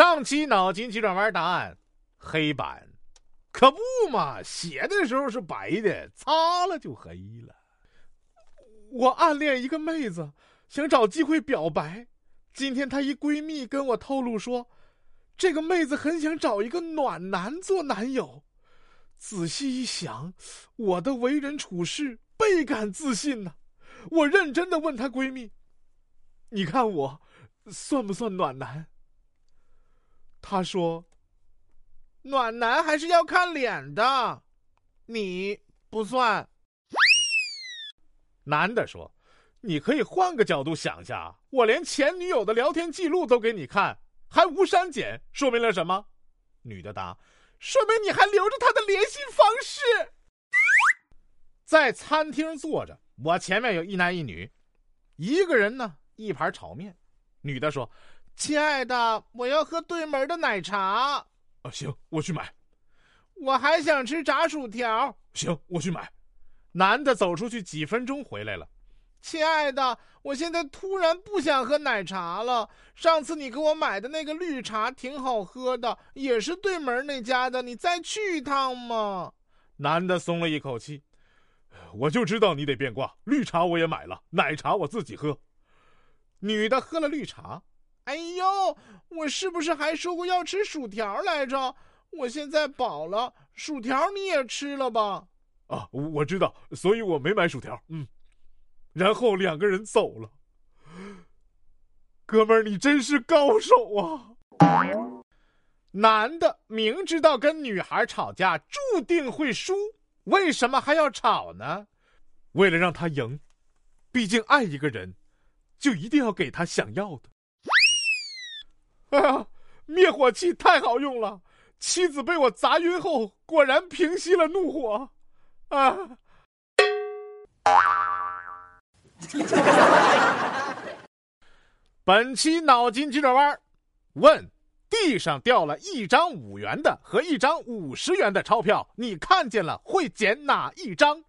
上期脑筋急转弯答案：黑板。可不嘛，写的时候是白的，擦了就黑了。我暗恋一个妹子，想找机会表白。今天她一闺蜜跟我透露说，这个妹子很想找一个暖男做男友。仔细一想，我的为人处事倍感自信呢。我认真的问她闺蜜：“你看我，算不算暖男？”他说。暖男还是要看脸的，你不算。男的说：“你可以换个角度想下，我连前女友的聊天记录都给你看，还无删减，说明了什么？”女的答：“说明你还留着他的联系方式。”在餐厅坐着，我前面有一男一女，一个人呢一盘炒面。女的说：“亲爱的，我要喝对门的奶茶。”啊，行，我去买。我还想吃炸薯条。行，我去买。男的走出去几分钟回来了。亲爱的，我现在突然不想喝奶茶了。上次你给我买的那个绿茶挺好喝的，也是对门那家的。你再去一趟嘛。男的松了一口气。我就知道你得变卦。绿茶我也买了，奶茶我自己喝。女的喝了绿茶。哎呦，我是不是还说过要吃薯条来着？我现在饱了，薯条你也吃了吧？啊，我知道，所以我没买薯条。嗯，然后两个人走了。哥们儿，你真是高手啊！男的明知道跟女孩吵架注定会输，为什么还要吵呢？为了让她赢。毕竟爱一个人，就一定要给她想要的。哎呀，灭火器太好用了！妻子被我砸晕后，果然平息了怒火。啊！本期脑筋急转弯，问：地上掉了一张五元的和一张五十元的钞票，你看见了会捡哪一张？